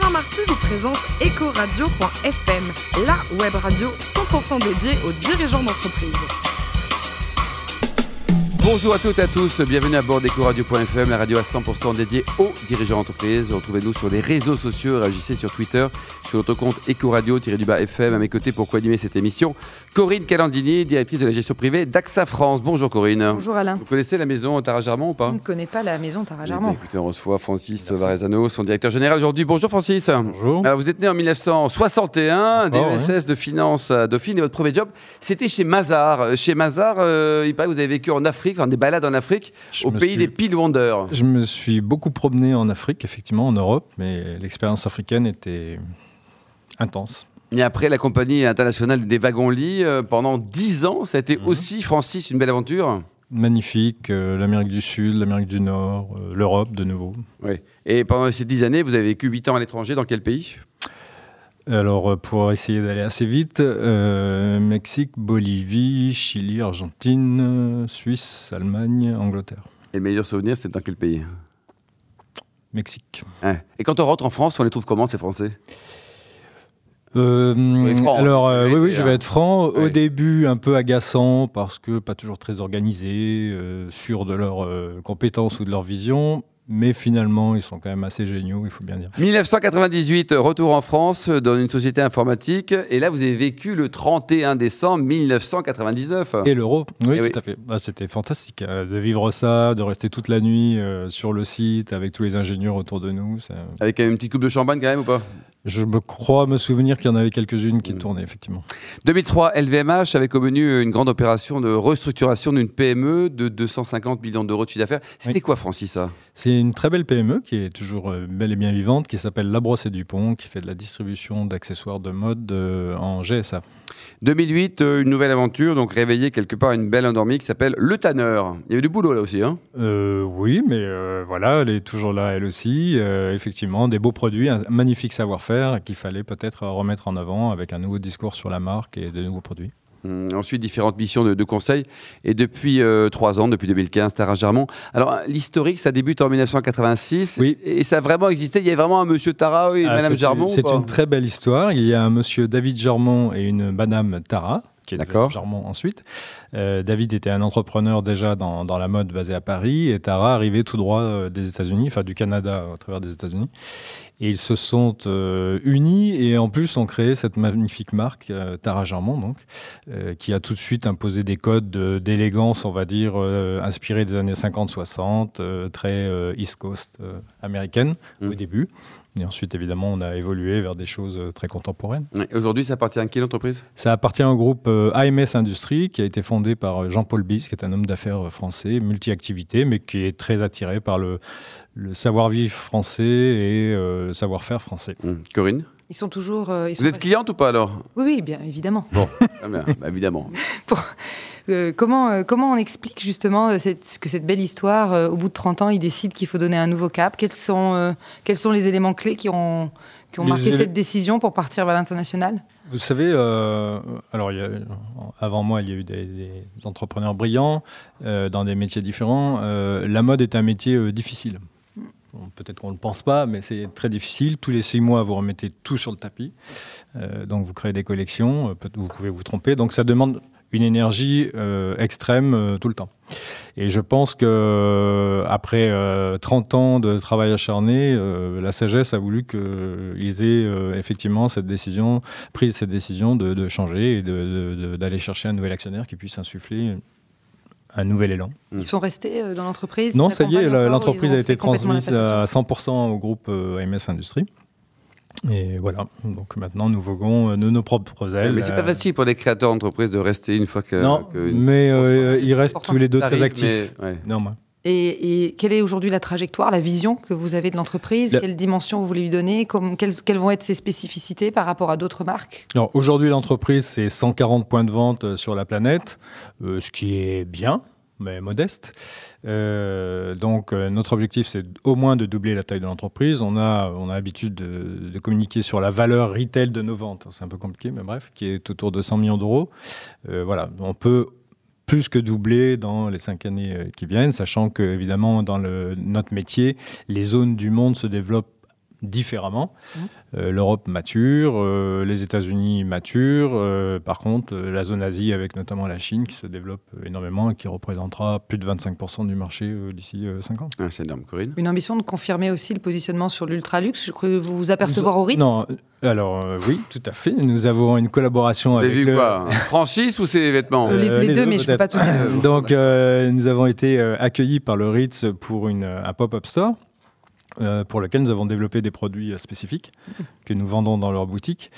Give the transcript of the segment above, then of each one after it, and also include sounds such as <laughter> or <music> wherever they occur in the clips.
Alain Marty vous présente Ecoradio.fm, la web radio 100% dédiée aux dirigeants d'entreprise. Bonjour à toutes et à tous, bienvenue à bord d'Ecoradio.fm, la radio à 100% dédiée aux dirigeants d'entreprise. Retrouvez-nous sur les réseaux sociaux, réagissez sur Twitter, sur notre compte Ecoradio-FM à mes côtés pour co-animer cette émission. Corinne Calandini, directrice de la gestion privée d'AXA France. Bonjour Corinne. Bonjour Alain. Vous connaissez la maison Tara-Jarmon ou pas? Je ne connais pas la maison Tara-Jarmon. Eh écoutez, on reçoit Francis Varezano, son directeur général aujourd'hui. Bonjour Francis. Bonjour. Alors vous êtes né en 1961, DSS de finance à Dauphine et votre premier job, c'était chez Mazar. Chez Mazar, euh, il paraît que vous avez vécu en Afrique, enfin des balades en Afrique, Je au pays suis- des Pile Wonders. Je me suis beaucoup promené en Afrique, effectivement, en Europe, mais l'expérience africaine était intense. Et après, la compagnie internationale des wagons-lits, euh, pendant 10 ans, ça a été Mhm. aussi, Francis, une belle aventure. Magnifique, euh, l'Amérique du Sud, l'Amérique du Nord, euh, l'Europe de nouveau. Oui. Et pendant ces 10 années, vous avez vécu 8 ans à l'étranger. Dans quel pays? Alors, pour essayer d'aller assez vite, Mexique, Bolivie, Chili, Argentine, Suisse, Allemagne, Angleterre. Et le meilleur souvenir, c'était dans quel pays? Mexique. Ouais. Et quand on rentre en France, on les trouve comment, ces Français? Euh, franc, hein. alors, euh, oui, je hein. vais être franc. Au Oui. début, un peu agaçant parce que pas toujours très organisés, euh, sûrs de leurs euh, compétences ou de leur vision. Mais finalement, ils sont quand même assez géniaux, il faut bien dire. 1998, retour en France dans une société informatique. Et là, vous avez vécu le 31 décembre 1999. Et l'euro, oui, Eh tout oui. à fait. Ah, C'était fantastique euh, de vivre ça, de rester toute la nuit euh, sur le site avec tous les ingénieurs autour de nous. ça- Avec une petite coupe de champagne quand même ou pas? Je me crois me souvenir qu'il y en avait quelques-unes qui Mm. tournaient, effectivement. 2003, LVMH avait au menu une grande opération de restructuration d'une PME de 250 millions d'euros de chiffre d'affaires. C'était Oui. quoi, Francis, ça? C'est une très belle PME qui est toujours euh, belle et bien vivante, qui s'appelle La Brosse et Dupont, qui fait de la distribution d'accessoires de mode euh, en GSA. 2008, euh, une nouvelle aventure, donc réveillée quelque part une belle endormie qui s'appelle Le Tanneur. Il y avait du boulot là aussi, hein? Euh, oui, mais voilà, elle est toujours là, elle aussi. Effectivement, des beaux produits, un magnifique savoir-faire qu'il fallait peut-être remettre en avant avec un nouveau discours sur la marque et de nouveaux produits. Hum, Ensuite, différentes missions de, de conseil. Et depuis euh, trois ans, depuis 2015, Tara Jarmon. Alors, l'historique, ça débute en 1986. Oui. Et ça a vraiment existé. Il y avait vraiment un monsieur Tara et Ah, madame ou C'est une très belle histoire. Il y a un monsieur David Jarmon et une madame Tara, qui est D'accord. devenue Jarmon ensuite. Euh, David était un entrepreneur déjà dans, dans la mode basé à Paris et Tara arrivait tout droit euh, des États-Unis, enfin du Canada à travers des États-Unis. Et ils se sont euh, unis et en plus ont créé cette magnifique marque, euh, Tara Jarmon, donc, qui a tout de suite imposé des codes de- d'élégance, on va dire, inspirés des années 50-60, euh, très East Coast américaine au début. Et ensuite, évidemment, on a évolué vers des choses euh, très contemporaines. Aujourd'hui, ça appartient à quelle entreprise Ça appartient au groupe euh, AMS Industrie, qui a été fondé par euh, Jean-Paul Bis, qui est un homme d'affaires français, multi-activité, mais qui est très attiré par le, le savoir-vivre français et euh, le savoir-faire français. Hum, Corinne? Ils sont toujours. euh, ils sont Vous êtes cliente ou pas alors? Oui, oui, bien évidemment. Ah <laughs> bien, bah, évidemment. Euh, comment, euh, comment on explique justement cette- que cette belle histoire, euh, au bout de 30 ans, ils décident qu'il faut donner un nouveau cap? Quels sont, euh, quels sont les éléments clés qui ont, qui ont Les marqué cette décision pour partir vers l'international? Vous savez, euh, alors il y a- avant moi, il y a eu des, des entrepreneurs brillants euh, dans des métiers différents. Euh, la mode est un métier euh, difficile. Peut-être qu'on ne le pense pas, mais c'est très difficile. Tous les six mois, vous remettez tout sur le tapis. Euh, donc, vous créez des collections. euh, vous pouvez vous tromper. Donc, ça demande une énergie euh, extrême tout le temps. Et je pense que après euh, 30 ans de travail acharné, la sagesse a voulu qu'ils aient effectivement cette décision, prise cette décision de, changer et d'aller chercher un nouvel actionnaire qui puisse insuffler un nouvel élan. Ils sont restés euh, dans l'entreprise Non, ça y est, l'entreprise a été transmise à 100% au groupe euh, AMS Industrie. Et voilà, donc maintenant nous voguons euh, de nos propres ailes. mais c'est pas facile pour des créateurs d'entreprise de rester une fois que. Non, que- mais euh, ils restent tous les deux très actifs. mais- ouais. Néanmoins. Et, et quelle est aujourd'hui la trajectoire, la vision que vous avez de l'entreprise? La- Quelle dimension vous voulez lui donner? Comme- quelles, quelles vont être ses spécificités par rapport à d'autres marques? Alors aujourd'hui, l'entreprise, c'est 140 points de vente euh, sur la planète, euh, ce qui est bien, mais modeste. Euh, donc euh, notre objectif, c'est au moins de doubler la taille de l'entreprise. On a, on a l'habitude de, de communiquer sur la valeur retail de nos ventes. C'est un peu compliqué, mais bref, qui est autour de 100 millions d'euros. Euh, voilà, on peut plus que doubler dans les cinq années euh, qui viennent, sachant que évidemment dans le, notre métier, les zones du monde se développent différemment. Mmh. Euh, L'Europe mature, euh, les États-Unis maturent. euh, par contre, euh, la zone Asie, avec notamment la Chine, qui se développe énormément et qui représentera plus de 25% du marché euh, d'ici 5 ans. Ah, c'est énorme, Corinne. Une ambition de confirmer aussi le positionnement sur l'ultra-luxe. Je crois que vous vous apercevoir au Ritz. Non, alors euh, oui, tout à fait. Nous avons une collaboration Vous avez avec vu le- quoi Un Franchise ou c'est des vêtements Les- Euh, les deux, mais je peux peut-être. pas tout dire. Donc, euh, nous avons été accueillis par le Ritz pour une, un pop-up store. Euh, pour lequel nous avons développé des produits euh, spécifiques que nous vendons dans leur boutique.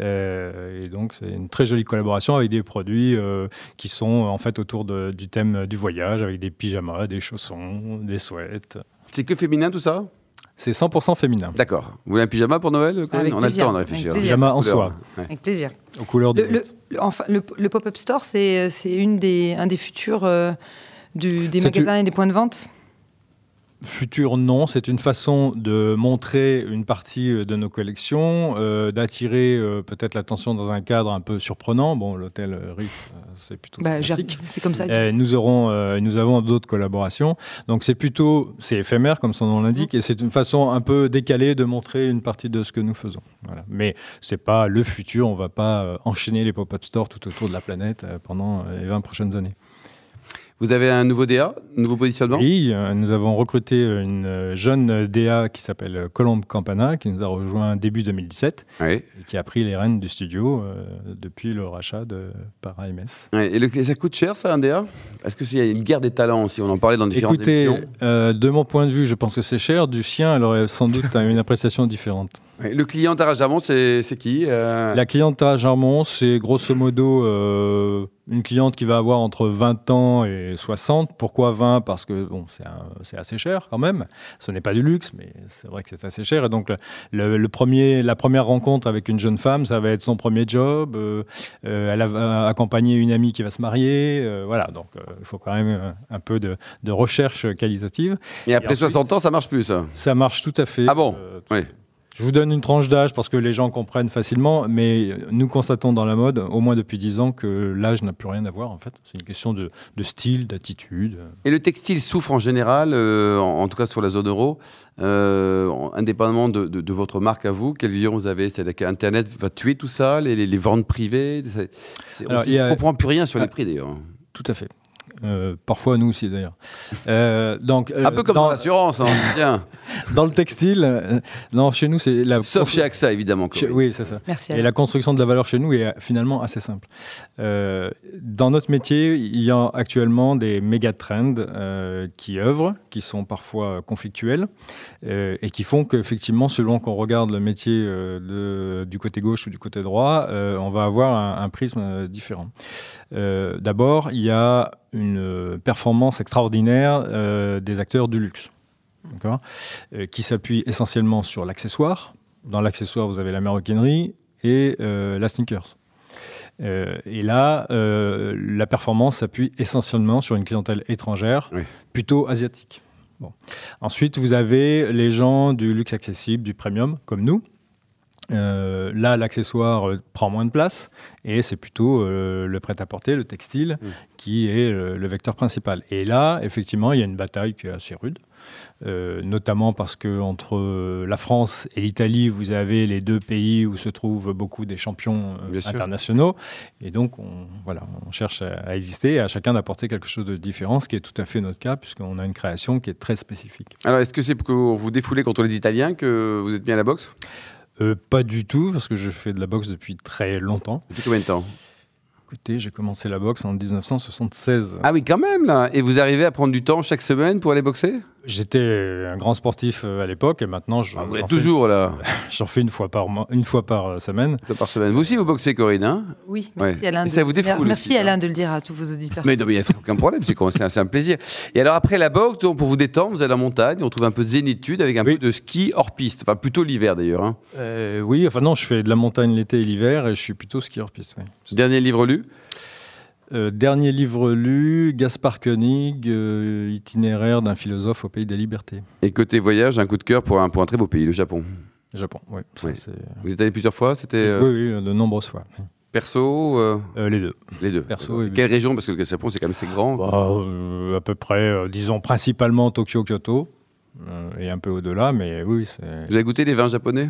Euh, et donc, c'est une très jolie collaboration avec des produits euh, qui sont en fait autour de- du thème du voyage, avec des pyjamas, des chaussons, des sweats. C'est que féminin tout ça? C'est 100% féminin. D'accord. Vous voulez un pyjama pour Noël, Corinne? Avec On a plaisir, le temps de réfléchir. plaisir. Pyjama en soie, Ouais. Avec plaisir. aux couleurs du Le, le- Ritz. le- enfin, le, le pop-up store, c'est une des, un des futurs euh, du- des magasins et des points de vente? Futur, non. C'est une façon de montrer une partie euh, de nos collections, euh, d'attirer euh, peut-être l'attention dans un cadre un peu surprenant. Bon, l'hôtel Ritz, euh, c'est plutôt Bah. C'est comme ça. que- nous, aurons, nous avons d'autres collaborations. Donc c'est plutôt, c'est éphémère comme son nom l'indique, et c'est une façon un peu décalée de montrer une partie de ce que nous faisons. Voilà. Mais c'est pas le futur, on va pas enchaîner les pop-up stores tout autour de la planète pendant les 20 prochaines années. Vous avez un nouveau DA, un nouveau positionnement? Oui, euh, nous avons recruté une euh, jeune DA qui s'appelle Colombe Campana, qui nous a rejoint début 2017 Oui. et qui a pris les rênes du studio euh, depuis le rachat de, par AMS. Et le- ça coûte cher, ça, un DA Est-ce qu'il y a une guerre des talents aussi? On en parlait dans différentes Écoutez, émissions. euh, de mon point de vue, je pense que c'est cher. Du sien, elle aurait sans doute <laughs> une appréciation différente. Le client Tara Jamon, c'est qui euh, La cliente à Jarmon, c'est grosso modo euh, une cliente qui va avoir entre 20 ans et 60. Pourquoi 20 Parce que bon, c'est assez cher quand même. Ce n'est pas du luxe, mais c'est vrai que c'est assez cher. Et donc, le, premier, la première rencontre avec une jeune femme, ça va être son premier job. Euh, euh, elle va accompagner une amie qui va se marier. voilà, donc il faut quand même un peu de, de recherche qualitative. Et après Et ensuite- 60 ans, ça marche plus, ça? Ça marche tout à fait. Ah bon? Oui. Je vous donne une tranche d'âge parce que les gens comprennent facilement, mais nous constatons dans la mode, au moins depuis 10 ans, que l'âge n'a plus rien à voir en fait. C'est une question de, de style, d'attitude. Et le textile souffre en général, euh, en, en tout cas sur la zone euro, euh, en- indépendamment de, de- de votre marque à vous. Quelle vision vous avez? C'est-à-dire qu'Internet va tuer tout ça, les, les- les ventes privées On Alors, ne comprend plus rien sur les Ah. prix d'ailleurs. Tout à fait. Euh, parfois nous aussi d'ailleurs. Euh, donc, euh, Un peu comme dans, l'assurance, hein, tiens. <laughs> dans le textile, euh, non, chez nous c'est la. Sauf chez AXA, évidemment. Chez- oui, c'est ça. Merci. Et la construction de la valeur chez nous est finalement assez simple. Euh, dans notre métier, il y a actuellement des méga trends euh, qui œuvrent, qui sont parfois conflictuels euh, et qui font qu'effectivement, selon qu'on regarde le métier euh, de- du côté gauche ou du côté droit, euh, on va avoir un, un prisme différent. Euh, D'abord, il y a une euh, performance extraordinaire euh, des acteurs du luxe, Euh, qui s'appuie essentiellement sur l'accessoire. Dans l'accessoire, vous avez la maroquinerie et la sneakers. Euh, et là, euh, la performance s'appuie essentiellement sur une clientèle étrangère, Oui. plutôt asiatique. Bon. Ensuite, vous avez les gens du luxe accessible, du premium, comme nous. Euh, là, l'accessoire euh, prend moins de place et c'est plutôt euh, le prêt-à-porter, le textile, Mm. qui est euh, le vecteur principal. Et là, effectivement, il y a une bataille qui est assez rude. Euh, notamment parce que entre la France et l'Italie, vous avez les deux pays où se trouvent beaucoup des champions euh, internationaux, et donc on, voilà, on cherche à, à exister et à chacun d'apporter quelque chose de différent, ce qui est tout à fait notre cas puisqu'on a une création qui est très spécifique. Alors, est-ce que c'est pour vous défoulez contre les Italiens que vous êtes mis à la boxe? Euh, pas du tout, parce que je fais de la boxe depuis très longtemps. Depuis combien de temps Écoutez, j'ai commencé la boxe en 1976. Ah oui, quand même, là Et vous arrivez à prendre du temps chaque semaine pour aller boxer? J'étais un grand sportif euh, à l'époque et maintenant je, Ah, Vous êtes toujours, là, <laughs> j'en fais une fois par mois, une fois par euh, semaine. par semaine. Vous aussi, vous boxez, Corinne, hein? Oui, Ouais. merci Alain. Et de- ça vous défoule Merci aussi, hein. Alain de le dire à tous vos auditeurs. Mais non, mais il n'y a aucun problème, c'est un, plaisir. Et alors, après la boxe, donc, pour vous détendre, vous allez en montagne, on trouve un peu de zénitude avec un Oui. peu de ski hors piste. Enfin, plutôt l'hiver, d'ailleurs. hein. Euh, oui, enfin non, je fais de la montagne l'été et l'hiver et je suis plutôt skieur piste. oui. Dernier livre lu? Euh, dernier livre lu, Gaspard Koenig, euh, itinéraire d'un philosophe au pays des libertés. Et côté voyage, un coup de cœur pour un, pour un très beau pays, le Japon. Japon, oui. ça, Oui. Vous êtes allé plusieurs fois C'était euh, Oui, oui, de nombreuses fois. perso euh, Euh, les deux. Les deux. Perso et- Quelle région? Parce que le Japon, c'est quand même assez grand. Bah, euh, à peu près, euh, disons principalement Tokyo, Kyoto. et un peu au-delà, mais oui. Vous avez goûté des vins japonais?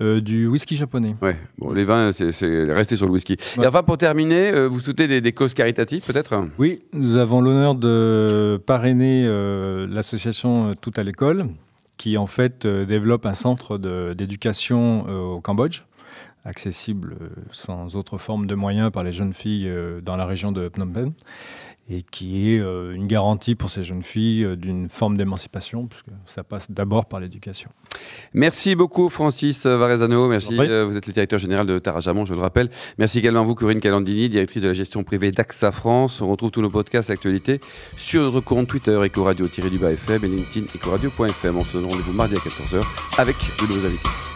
Du whisky japonais. Ouais, bon, les vins, c'est rester sur le whisky. Et enfin, pour terminer, vous soutenez des, causes caritatives, peut-être? Oui, nous avons l'honneur de parrainer l'association Tout à l'école, qui en fait développe un centre d'éducation au Cambodge accessible euh, sans autre forme de moyens par les jeunes filles euh, dans la région de Phnom Penh et qui est euh, une garantie pour ces jeunes filles d'une forme d'émancipation, puisque ça passe d'abord par l'éducation. Merci beaucoup Francis Varezano, merci. vous êtes le directeur général de Tarajamon, je le rappelle. Merci également à vous Corinne Calandini, directrice de la gestion privée d'AXA France. On retrouve tous nos podcasts actualités sur notre compte Twitter Ecoradio-FM et LinkedIn Ecoradio.fm. On se donne rendez-vous mardi à 14h avec de nouveaux invités.